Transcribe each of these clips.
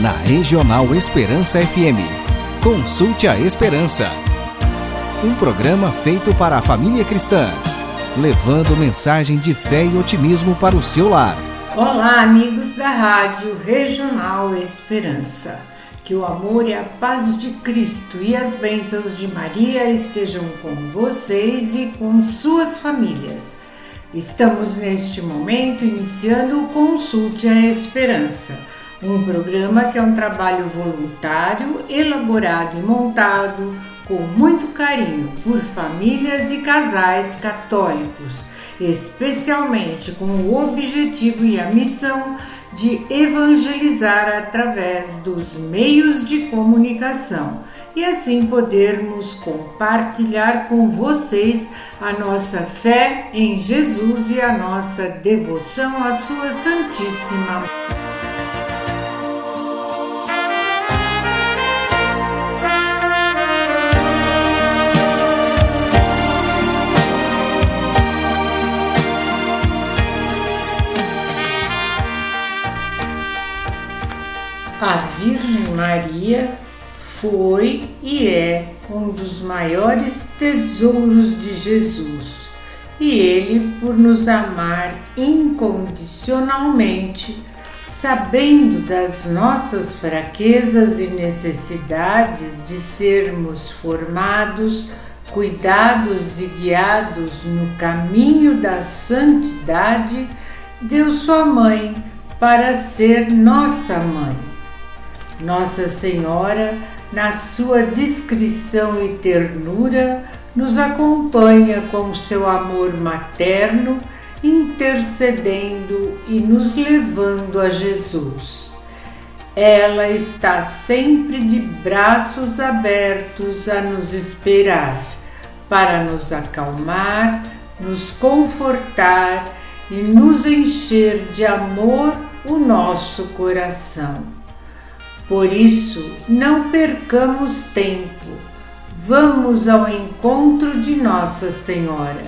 na Regional Esperança FM. Consulte a Esperança. Um programa feito para a família cristã, levando mensagem de fé e otimismo para o seu lar. Olá, amigos da Rádio Regional Esperança. Que o amor e a paz de Cristo e as bênçãos de Maria estejam com vocês e com suas famílias. Estamos neste momento iniciando o Consulte a Esperança, um programa que é um trabalho voluntário, elaborado e montado com muito carinho por famílias e casais católicos, especialmente com o objetivo e a missão de evangelizar através dos meios de comunicação e assim podermos compartilhar com vocês a nossa fé em Jesus e a nossa devoção à Sua Santíssima. Virgem Maria foi e é um dos maiores tesouros de Jesus. E ele, por nos amar incondicionalmente, sabendo das nossas fraquezas e necessidades de sermos formados, cuidados e guiados no caminho da santidade, deu sua mãe para ser nossa mãe. Nossa Senhora na sua discrição e ternura, nos acompanha com seu amor materno, intercedendo e nos levando a Jesus. Ela está sempre de braços abertos a nos esperar, para nos acalmar, nos confortar e nos encher de amor o nosso coração. Por isso, não percamos tempo. Vamos ao encontro de Nossa Senhora.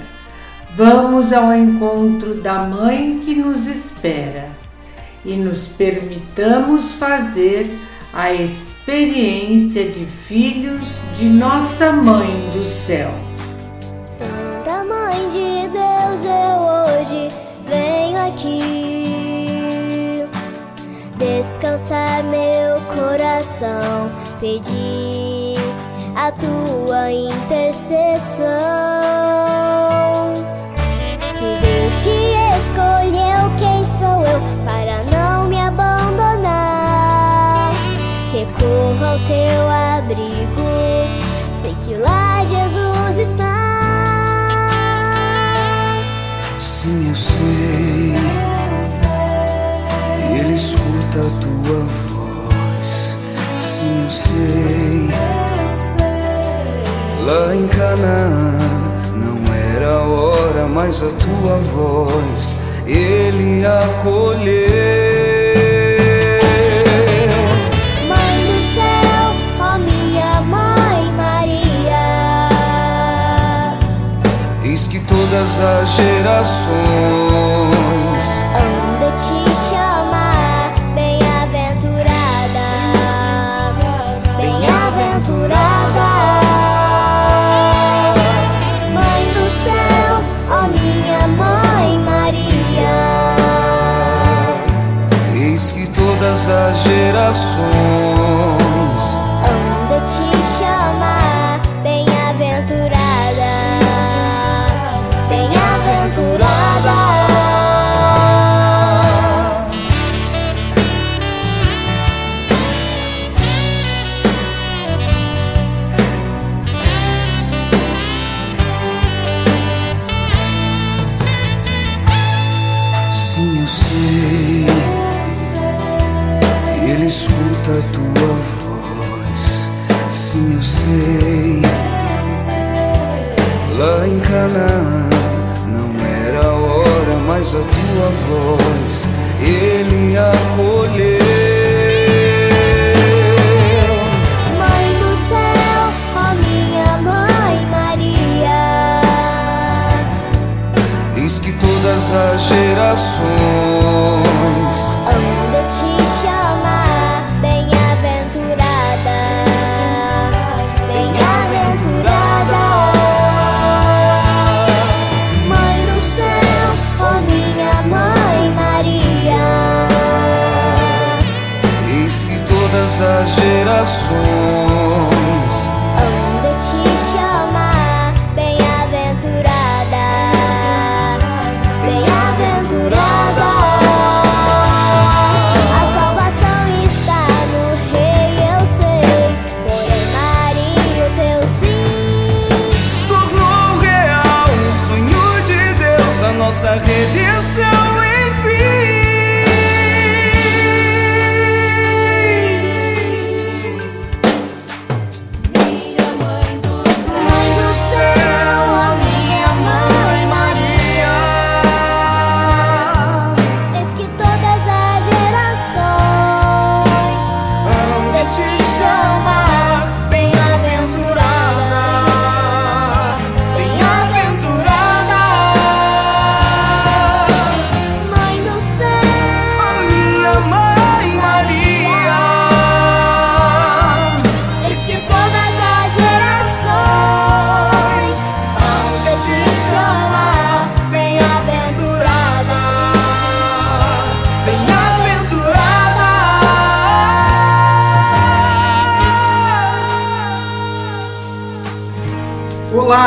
Vamos ao encontro da Mãe que nos espera e nos permitamos fazer a experiência de filhos de Nossa Mãe do Céu. Santa Mãe de Deus, eu hoje venho aqui descansar meu coração, pedir a tua intercessão. Escuta a tua voz. Sim, eu sei. Lá em Canaã não era a hora, mas a tua voz ele acolheu. todas as gerações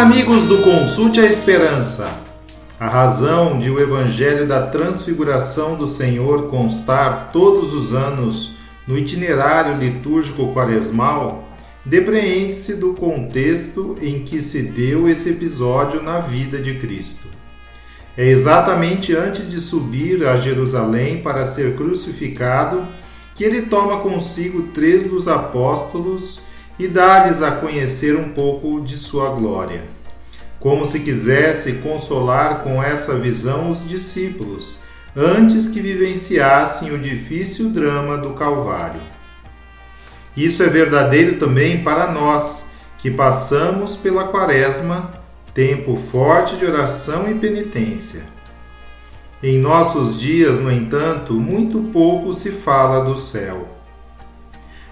amigos do Consulte a Esperança. A razão de o Evangelho da Transfiguração do Senhor constar todos os anos no itinerário litúrgico quaresmal depreende-se do contexto em que se deu esse episódio na vida de Cristo. É exatamente antes de subir a Jerusalém para ser crucificado que ele toma consigo três dos apóstolos e dá-lhes a conhecer um pouco de sua glória, como se quisesse consolar com essa visão os discípulos, antes que vivenciassem o difícil drama do Calvário. Isso é verdadeiro também para nós, que passamos pela Quaresma, tempo forte de oração e penitência. Em nossos dias, no entanto, muito pouco se fala do céu.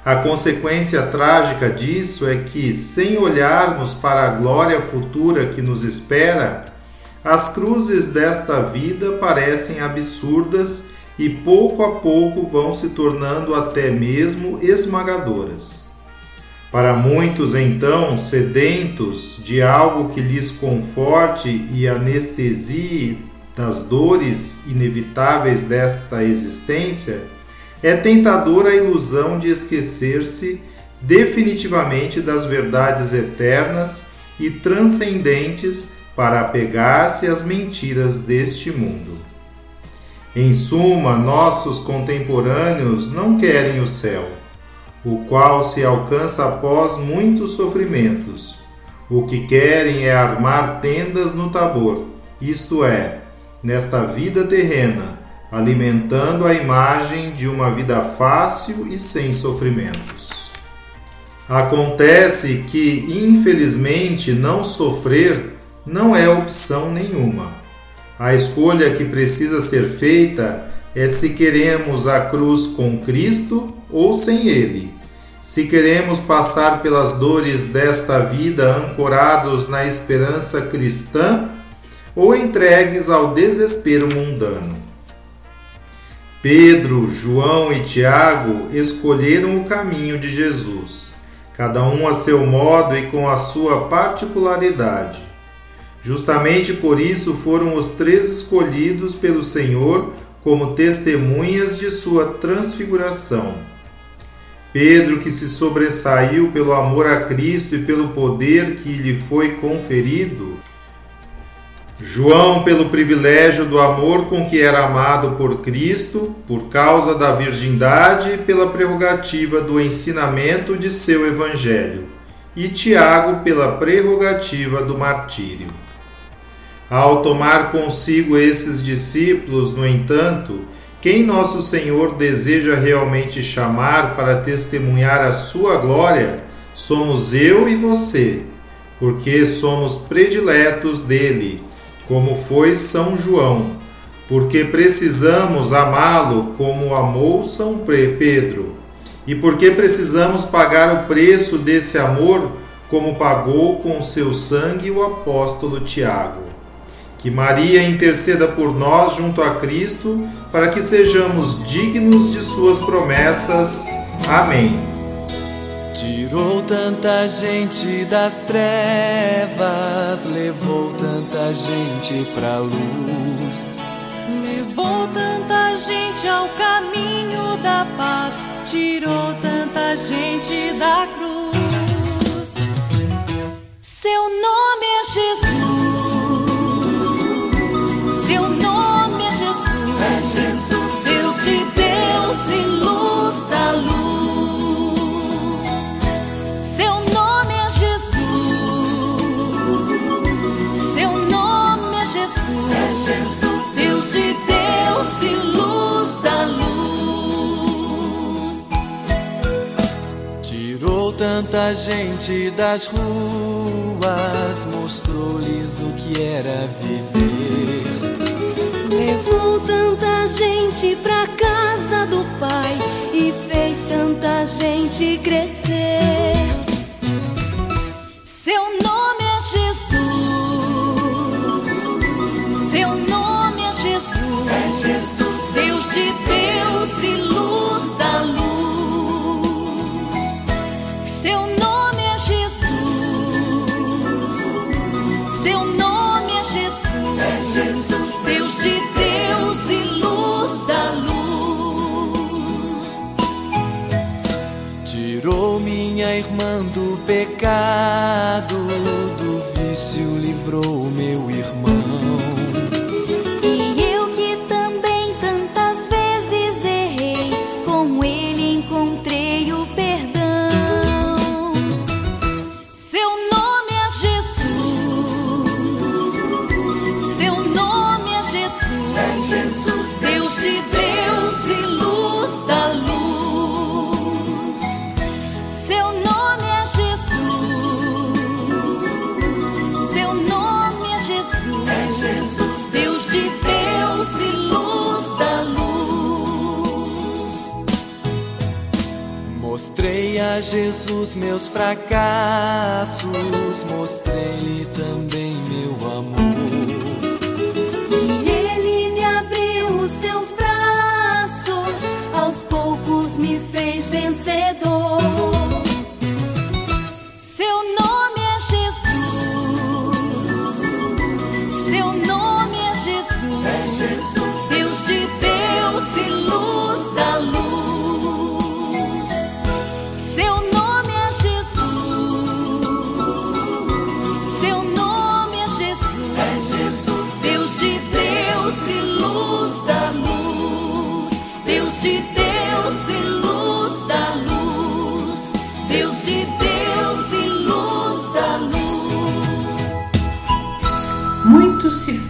A consequência trágica disso é que, sem olharmos para a glória futura que nos espera, as cruzes desta vida parecem absurdas e pouco a pouco vão se tornando até mesmo esmagadoras. Para muitos, então, sedentos de algo que lhes conforte e anestesie das dores inevitáveis desta existência, é tentadora a ilusão de esquecer-se definitivamente das verdades eternas e transcendentes para apegar-se às mentiras deste mundo. Em suma, nossos contemporâneos não querem o céu, o qual se alcança após muitos sofrimentos. O que querem é armar tendas no Tabor, isto é, nesta vida terrena alimentando a imagem de uma vida fácil e sem sofrimentos. Acontece que, infelizmente, não sofrer não é opção nenhuma. A escolha que precisa ser feita é se queremos a cruz com Cristo ou sem Ele. Se queremos passar pelas dores desta vida ancorados na esperança cristã ou entregues ao desespero mundano. Pedro, João e Tiago escolheram o caminho de Jesus, cada um a seu modo e com a sua particularidade. Justamente por isso foram os três escolhidos pelo Senhor como testemunhas de sua transfiguração. Pedro, que se sobressaiu pelo amor a Cristo e pelo poder que lhe foi conferido, João, pelo privilégio do amor com que era amado por Cristo, por causa da virgindade e pela prerrogativa do ensinamento de seu Evangelho, e Tiago, pela prerrogativa do martírio. Ao tomar consigo esses discípulos, no entanto, quem nosso Senhor deseja realmente chamar para testemunhar a sua glória, somos eu e você, porque somos prediletos dele como foi São João, porque precisamos amá-lo como amou São Pedro, e porque precisamos pagar o preço desse amor como pagou com seu sangue o apóstolo Tiago. Que Maria interceda por nós junto a Cristo, para que sejamos dignos de suas promessas. Amém. Tirou tanta gente das trevas, levou tanta gente pra luz. Levou tanta gente ao caminho da paz, tirou tanta gente da cruz. Seu nome Tanta gente das ruas, mostrou-lhes o que era viver. Levou tanta gente pra casa do Pai e fez tanta gente crescer. Tirou minha irmã do pecado, do vício livrou meu irmão. Jesus meus fracassos,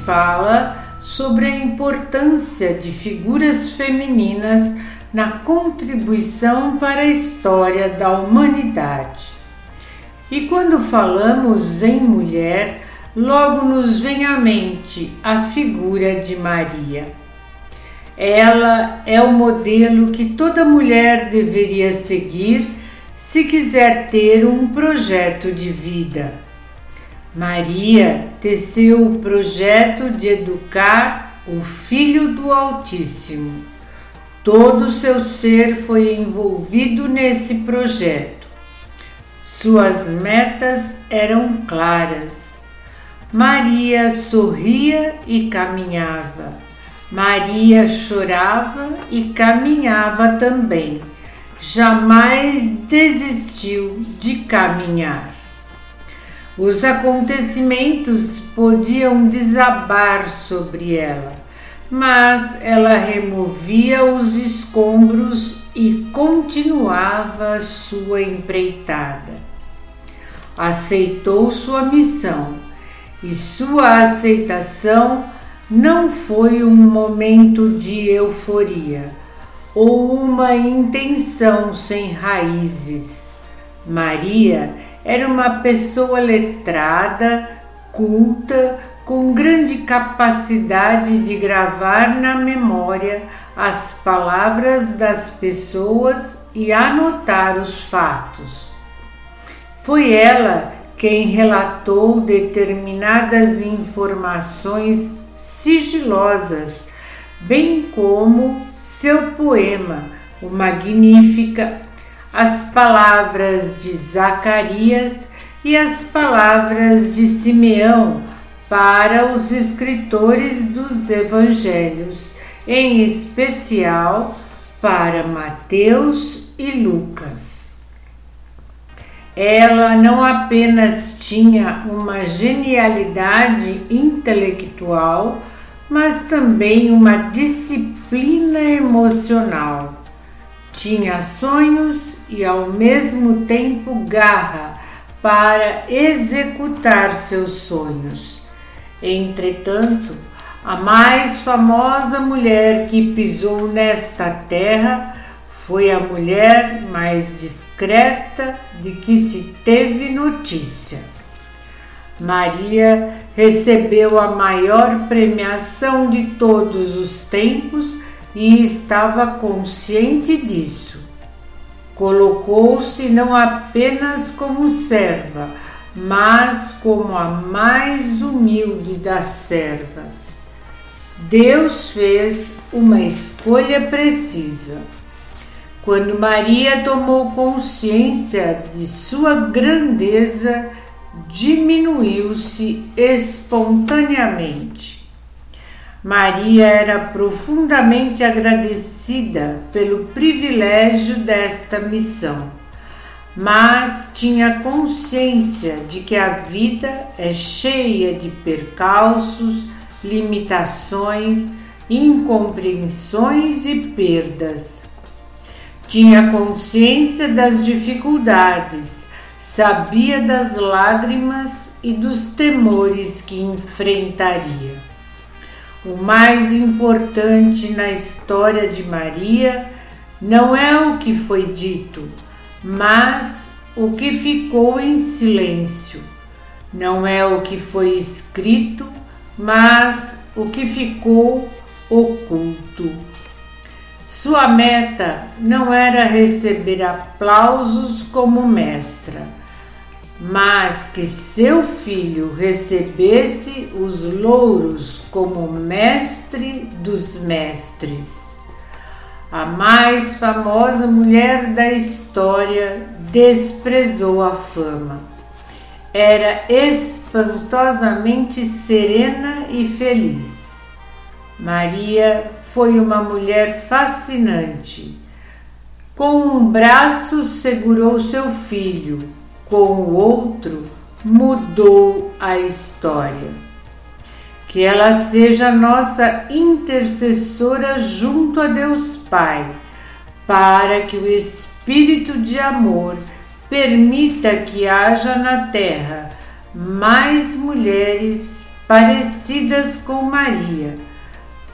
fala sobre a importância de figuras femininas na contribuição para a história da humanidade. E quando falamos em mulher, logo nos vem à mente a figura de Maria. Ela é o modelo que toda mulher deveria seguir se quiser ter um projeto de vida. Maria teceu o projeto de educar o Filho do Altíssimo. Todo o seu ser foi envolvido nesse projeto. Suas metas eram claras. Maria sorria e caminhava. Maria chorava e caminhava também. Jamais desistiu de caminhar. Os acontecimentos podiam desabar sobre ela, mas ela removia os escombros e continuava sua empreitada. Aceitou sua missão e sua aceitação não foi um momento de euforia ou uma intenção sem raízes. Maria era uma pessoa letrada, culta, com grande capacidade de gravar na memória as palavras das pessoas e anotar os fatos. Foi ela quem relatou determinadas informações sigilosas, bem como seu poema, o Magnífica, as palavras de Zacarias e as palavras de Simeão para os escritores dos evangelhos, em especial para Mateus e Lucas. Ela não apenas tinha uma genialidade intelectual, mas também uma disciplina emocional. Tinha sonhos e ao mesmo tempo garra para executar seus sonhos. Entretanto, a mais famosa mulher que pisou nesta terra foi a mulher mais discreta de que se teve notícia. Maria recebeu a maior premiação de todos os tempos e estava consciente disso. Colocou-se não apenas como serva, mas como a mais humilde das servas. Deus fez uma escolha precisa. Quando Maria tomou consciência de sua grandeza, diminuiu-se espontaneamente. Maria era profundamente agradecida pelo privilégio desta missão, mas tinha consciência de que a vida é cheia de percalços, limitações, incompreensões e perdas. Tinha consciência das dificuldades, sabia das lágrimas e dos temores que enfrentaria. O mais importante na história de Maria não é o que foi dito, mas o que ficou em silêncio. Não é o que foi escrito, mas o que ficou oculto. Sua meta não era receber aplausos como mestra mas que seu filho recebesse os louros como mestre dos mestres. A mais famosa mulher da história desprezou a fama. Era espantosamente serena e feliz. Maria foi uma mulher fascinante. Com um braço segurou seu filho com o outro mudou a história. Que ela seja nossa intercessora junto a Deus Pai, para que o Espírito de amor permita que haja na terra mais mulheres parecidas com Maria,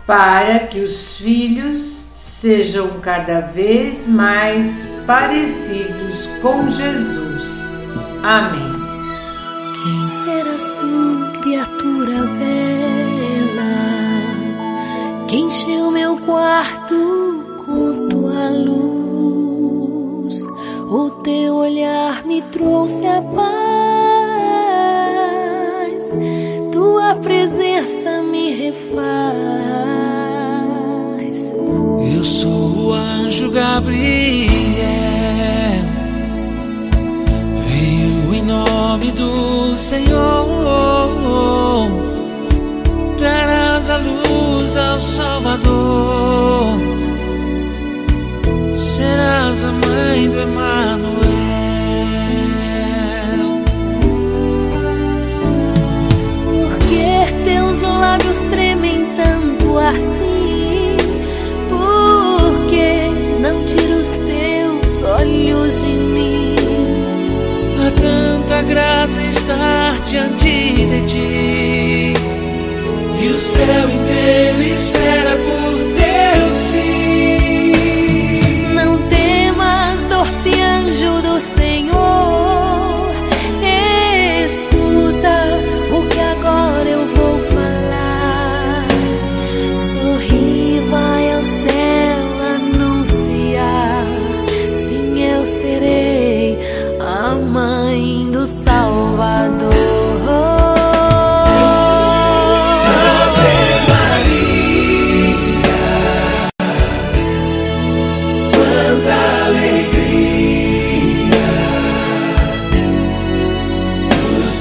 para que os filhos sejam cada vez mais parecidos com Jesus. Amém. Quem serás tu, criatura bela, que encheu meu quarto com tua luz? O teu olhar me trouxe a paz, tua presença me refaz. Eu sou o anjo Gabriel nome do Senhor darás a luz ao Salvador, serás a mãe do Emanuel. Diante de ti. E o céu inteiro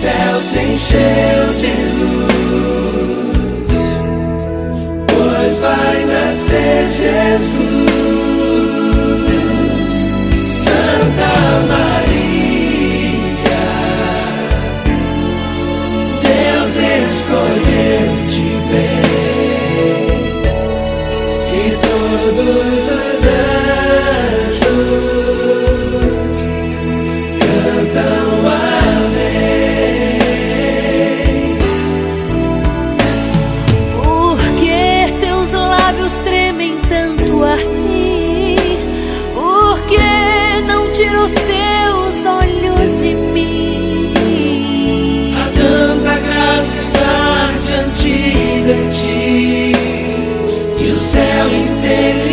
céu se encheu de luz, pois vai nascer Jesus, Santa Maria. Deus escolheu-te bem e todos os anjos. céu inteiro.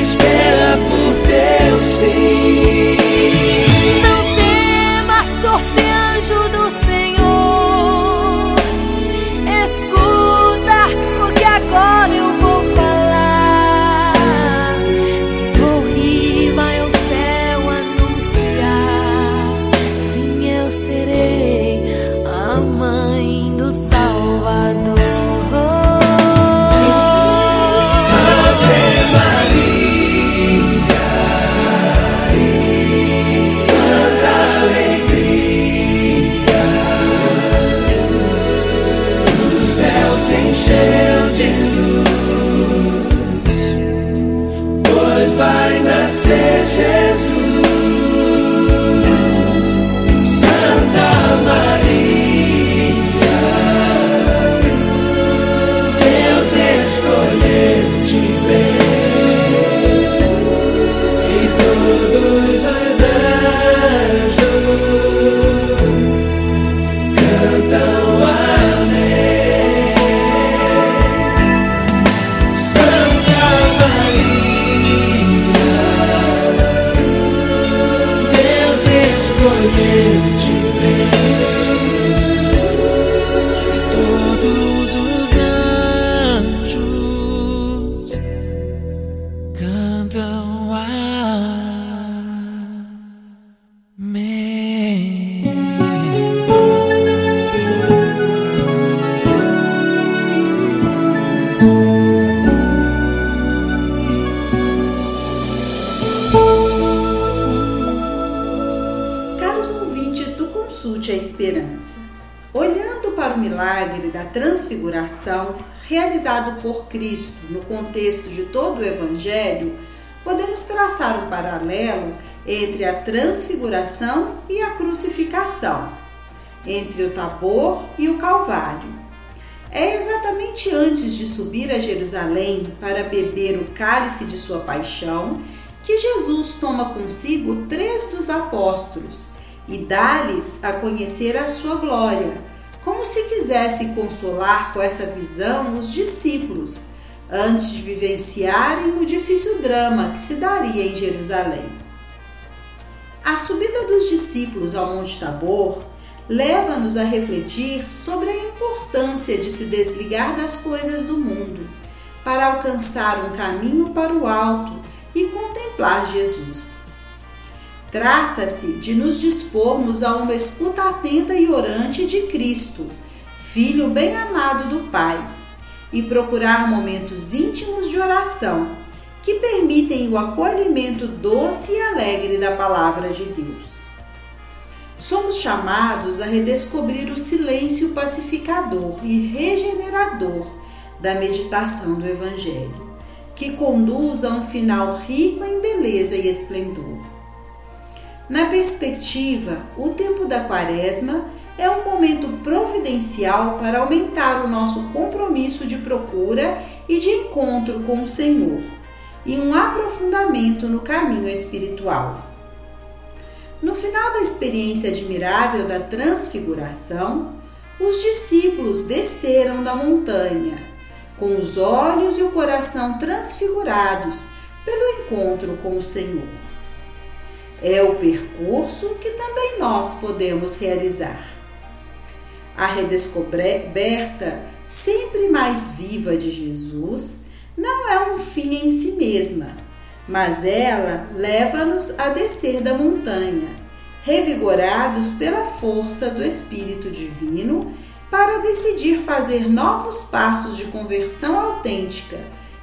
Realizado por Cristo no contexto de todo o Evangelho, podemos traçar um paralelo entre a transfiguração e a crucificação, entre o Tabor e o Calvário. É exatamente antes de subir a Jerusalém para beber o cálice de sua paixão que Jesus toma consigo três dos apóstolos e dá-lhes a conhecer a sua glória, como se quisesse consolar com essa visão os discípulos, antes de vivenciarem o difícil drama que se daria em Jerusalém. A subida dos discípulos ao Monte Tabor leva-nos a refletir sobre a importância de se desligar das coisas do mundo para alcançar um caminho para o alto e contemplar Jesus. Trata-se de nos dispormos a uma escuta atenta e orante de Cristo, Filho bem amado do Pai, e procurar momentos íntimos de oração que permitem o acolhimento doce e alegre da palavra de Deus. Somos chamados a redescobrir o silêncio pacificador e regenerador da meditação do Evangelho, que conduz a um final rico em beleza e esplendor. Na perspectiva, o tempo da Quaresma é um momento providencial para aumentar o nosso compromisso de procura e de encontro com o Senhor e um aprofundamento no caminho espiritual. No final da experiência admirável da transfiguração, os discípulos desceram da montanha, com os olhos e o coração transfigurados pelo encontro com o Senhor. É o percurso que também nós podemos realizar. A redescoberta sempre mais viva de Jesus não é um fim em si mesma, mas ela leva-nos a descer da montanha, revigorados pela força do Espírito Divino, para decidir fazer novos passos de conversão autêntica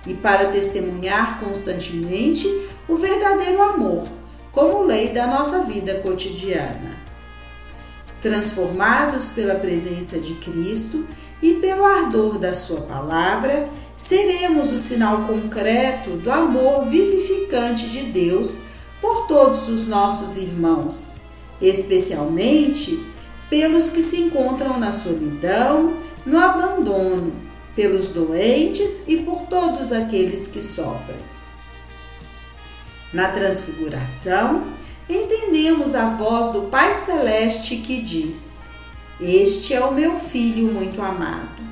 e para testemunhar constantemente o verdadeiro amor como lei da nossa vida cotidiana. Transformados pela presença de Cristo e pelo ardor da Sua palavra, seremos o sinal concreto do amor vivificante de Deus por todos os nossos irmãos, especialmente pelos que se encontram na solidão, no abandono, pelos doentes e por todos aqueles que sofrem. Na Transfiguração, entendemos a voz do Pai Celeste que diz: Este é o meu filho muito amado,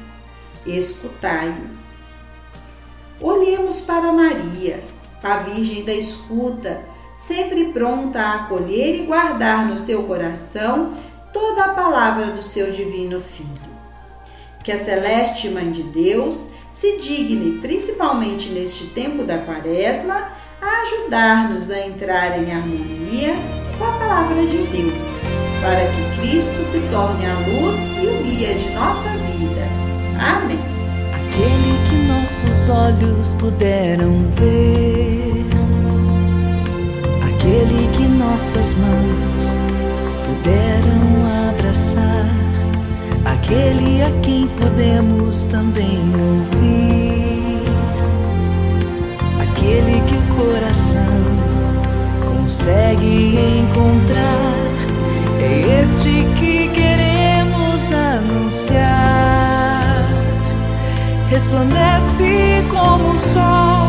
escutai-o. Olhemos para Maria, a Virgem da escuta, sempre pronta a acolher e guardar no seu coração toda a palavra do seu divino Filho. Que a celeste Mãe de Deus se digne, principalmente neste tempo da Quaresma, ajudar-nos a entrar em harmonia com a palavra de Deus, para que Cristo se torne a luz e o guia de nossa vida. Amém. Aquele que nossos olhos puderam ver, aquele que nossas mãos puderam abraçar, aquele a quem podemos também consegue encontrar. É este que queremos anunciar. Resplandece como o sol,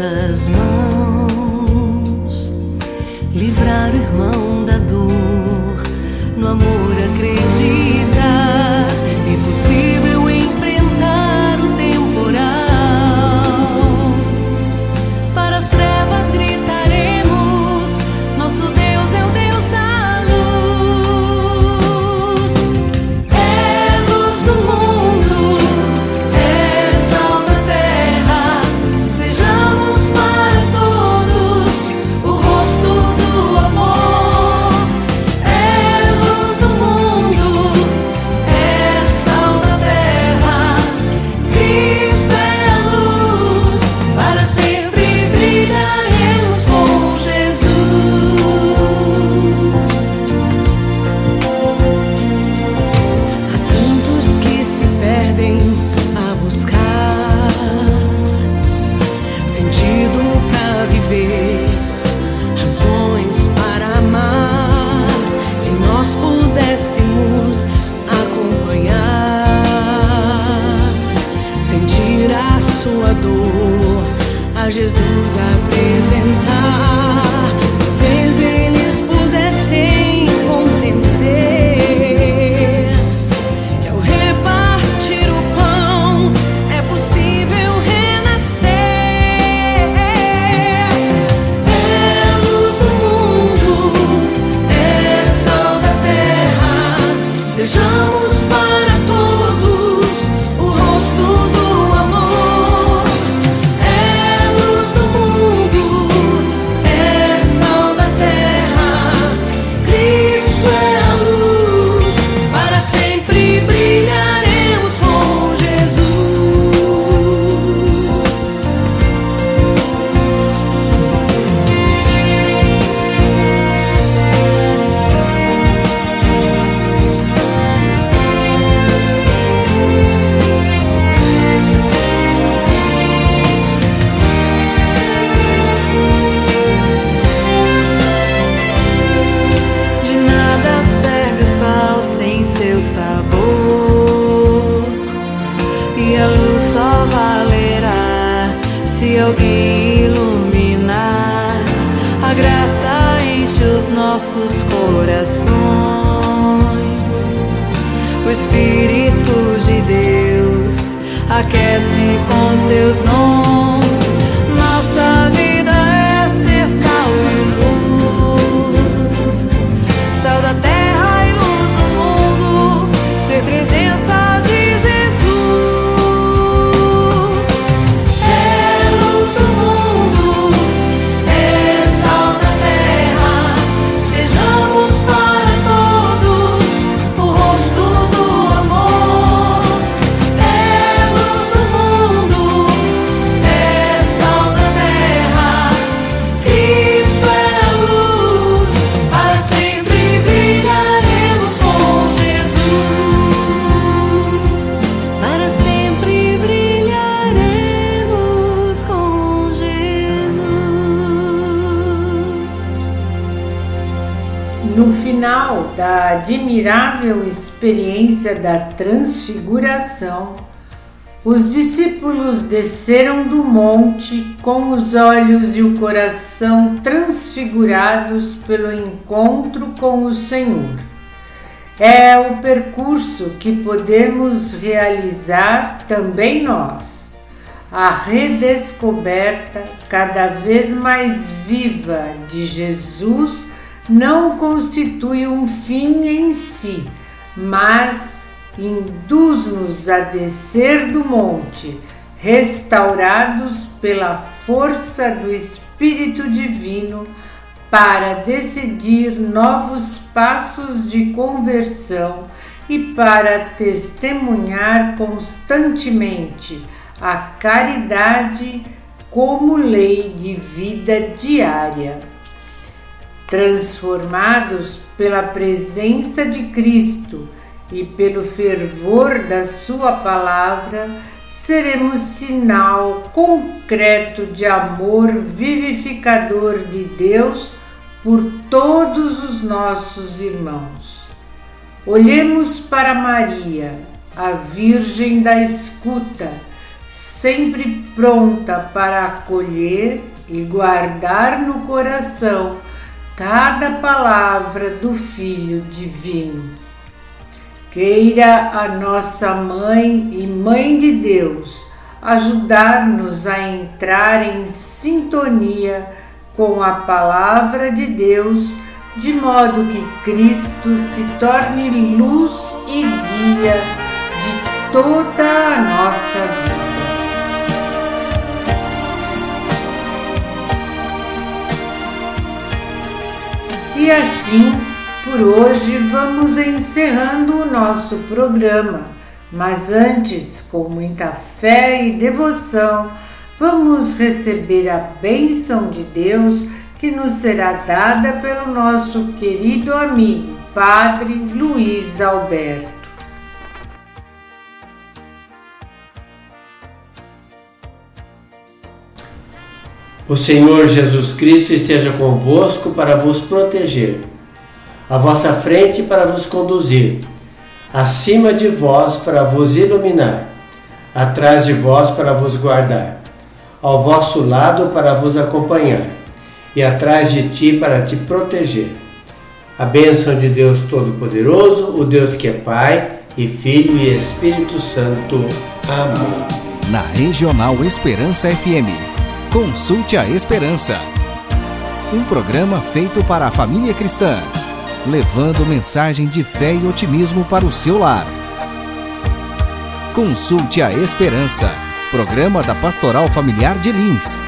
as nossas alguém iluminar. A graça enche os nossos corações. O Espírito de Deus aquece com seus dons. No final da admirável experiência da transfiguração, os discípulos desceram do monte com os olhos e o coração transfigurados pelo encontro com o Senhor. É o percurso que podemos realizar também nós. A redescoberta cada vez mais viva de Jesus não constitui um fim em si, mas induz-nos a descer do monte, restaurados pela força do Espírito Divino, para decidir novos passos de conversão e para testemunhar constantemente a caridade como lei de vida diária. Transformados pela presença de Cristo e pelo fervor da Sua palavra, seremos sinal concreto de amor vivificador de Deus por todos os nossos irmãos. Olhemos para Maria, a Virgem da escuta, sempre pronta para acolher e guardar no coração cada palavra do Filho Divino. Queira a nossa Mãe e Mãe de Deus ajudar-nos a entrar em sintonia com a Palavra de Deus, de modo que Cristo se torne luz e guia de toda a nossa vida. E assim, por hoje, vamos encerrando o nosso programa. Mas antes, com muita fé e devoção, vamos receber a bênção de Deus que nos será dada pelo nosso querido amigo, Padre Luiz Alberto. O Senhor Jesus Cristo esteja convosco para vos proteger, à vossa frente para vos conduzir, acima de vós para vos iluminar, atrás de vós para vos guardar, ao vosso lado para vos acompanhar e atrás de ti para te proteger. A bênção de Deus Todo-Poderoso, o Deus que é Pai e Filho e Espírito Santo. Amém. Na Regional Esperança FM. Consulte a Esperança. Um programa feito para a família cristã, levando mensagem de fé e otimismo para o seu lar. Consulte a Esperança. Programa da Pastoral Familiar de Lins